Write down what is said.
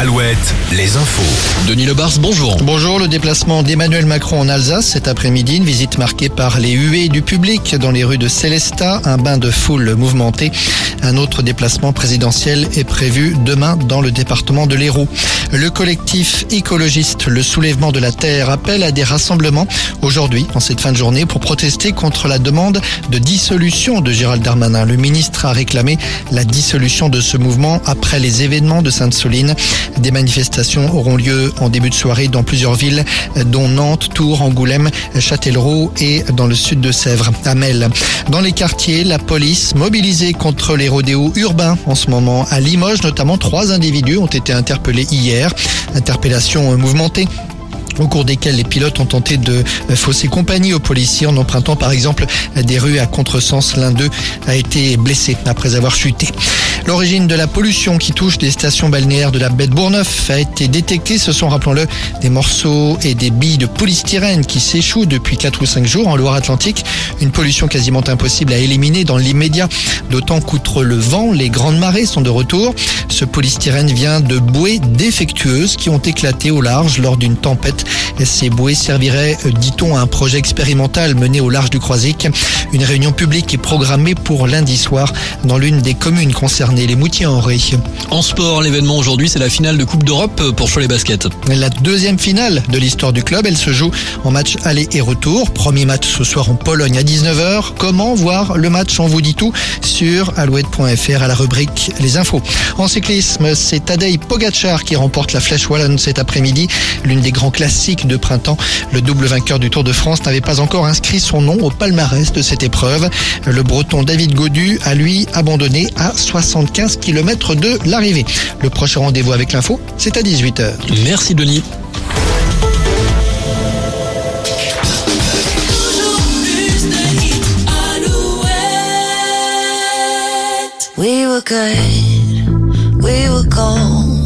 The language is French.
Alouette, les infos. Denis Lebars, bonjour. Bonjour, le déplacement d'Emmanuel Macron en Alsace cet après-midi, une visite marquée par les huées du public dans les rues de Célestat, un bain de foule mouvementé. Un autre déplacement présidentiel est prévu demain dans le département de l'Hérault. Le collectif écologiste Le Soulèvement de la Terre appelle à des rassemblements aujourd'hui, en cette fin de journée, pour protester contre la demande de dissolution de Gérald Darmanin. Le ministre a réclamé la dissolution de ce mouvement après les événements de Sainte-Soline. Des manifestations auront lieu en début de soirée dans plusieurs villes, dont Nantes, Tours, Angoulême, Châtellerault et dans le sud de Sèvres, à Mel. Dans les quartiers, la police mobilisée contre les rodéos urbains en ce moment. À Limoges, notamment, trois individus ont été interpellés hier. Interpellation mouvementée au cours desquels les pilotes ont tenté de fausser compagnie aux policiers en empruntant par exemple des rues à contresens. L'un d'eux a été blessé après avoir chuté. L'origine de la pollution qui touche des stations balnéaires de la baie de Bourgneuf a été détectée. Ce sont, rappelons-le, des morceaux et des billes de polystyrène qui s'échouent depuis 4 ou 5 jours en Loire-Atlantique. Une pollution quasiment impossible à éliminer dans l'immédiat, d'autant qu'outre le vent, les grandes marées sont de retour. Ce polystyrène vient de bouées défectueuses qui ont éclaté au large lors d'une tempête. Ces bouées serviraient, dit-on, à un projet expérimental mené au large du Croisic. Une réunion publique est programmée pour lundi soir dans l'une des communes concernées les Moutiers en Ré. En sport, l'événement aujourd'hui, c'est la finale de Coupe d'Europe pour Cholet Basket. La deuxième finale de l'histoire du club, elle se joue en match aller et retour. Premier match ce soir en Pologne à 19h. Comment voir le match On vous dit tout sur alouette.fr à la rubrique Les infos. En cyclisme, c'est Tadej Pogacar qui remporte la Flèche Wallonne cet après-midi. L'une des grands classiques de printemps. Le double vainqueur du Tour de France n'avait pas encore inscrit son nom au palmarès de cette épreuve. Le breton David Godu a lui abandonné à 60 15 km de l'arrivée. Le prochain rendez-vous avec l'info, c'est à 18h. Merci Denis. We were good, we were gold.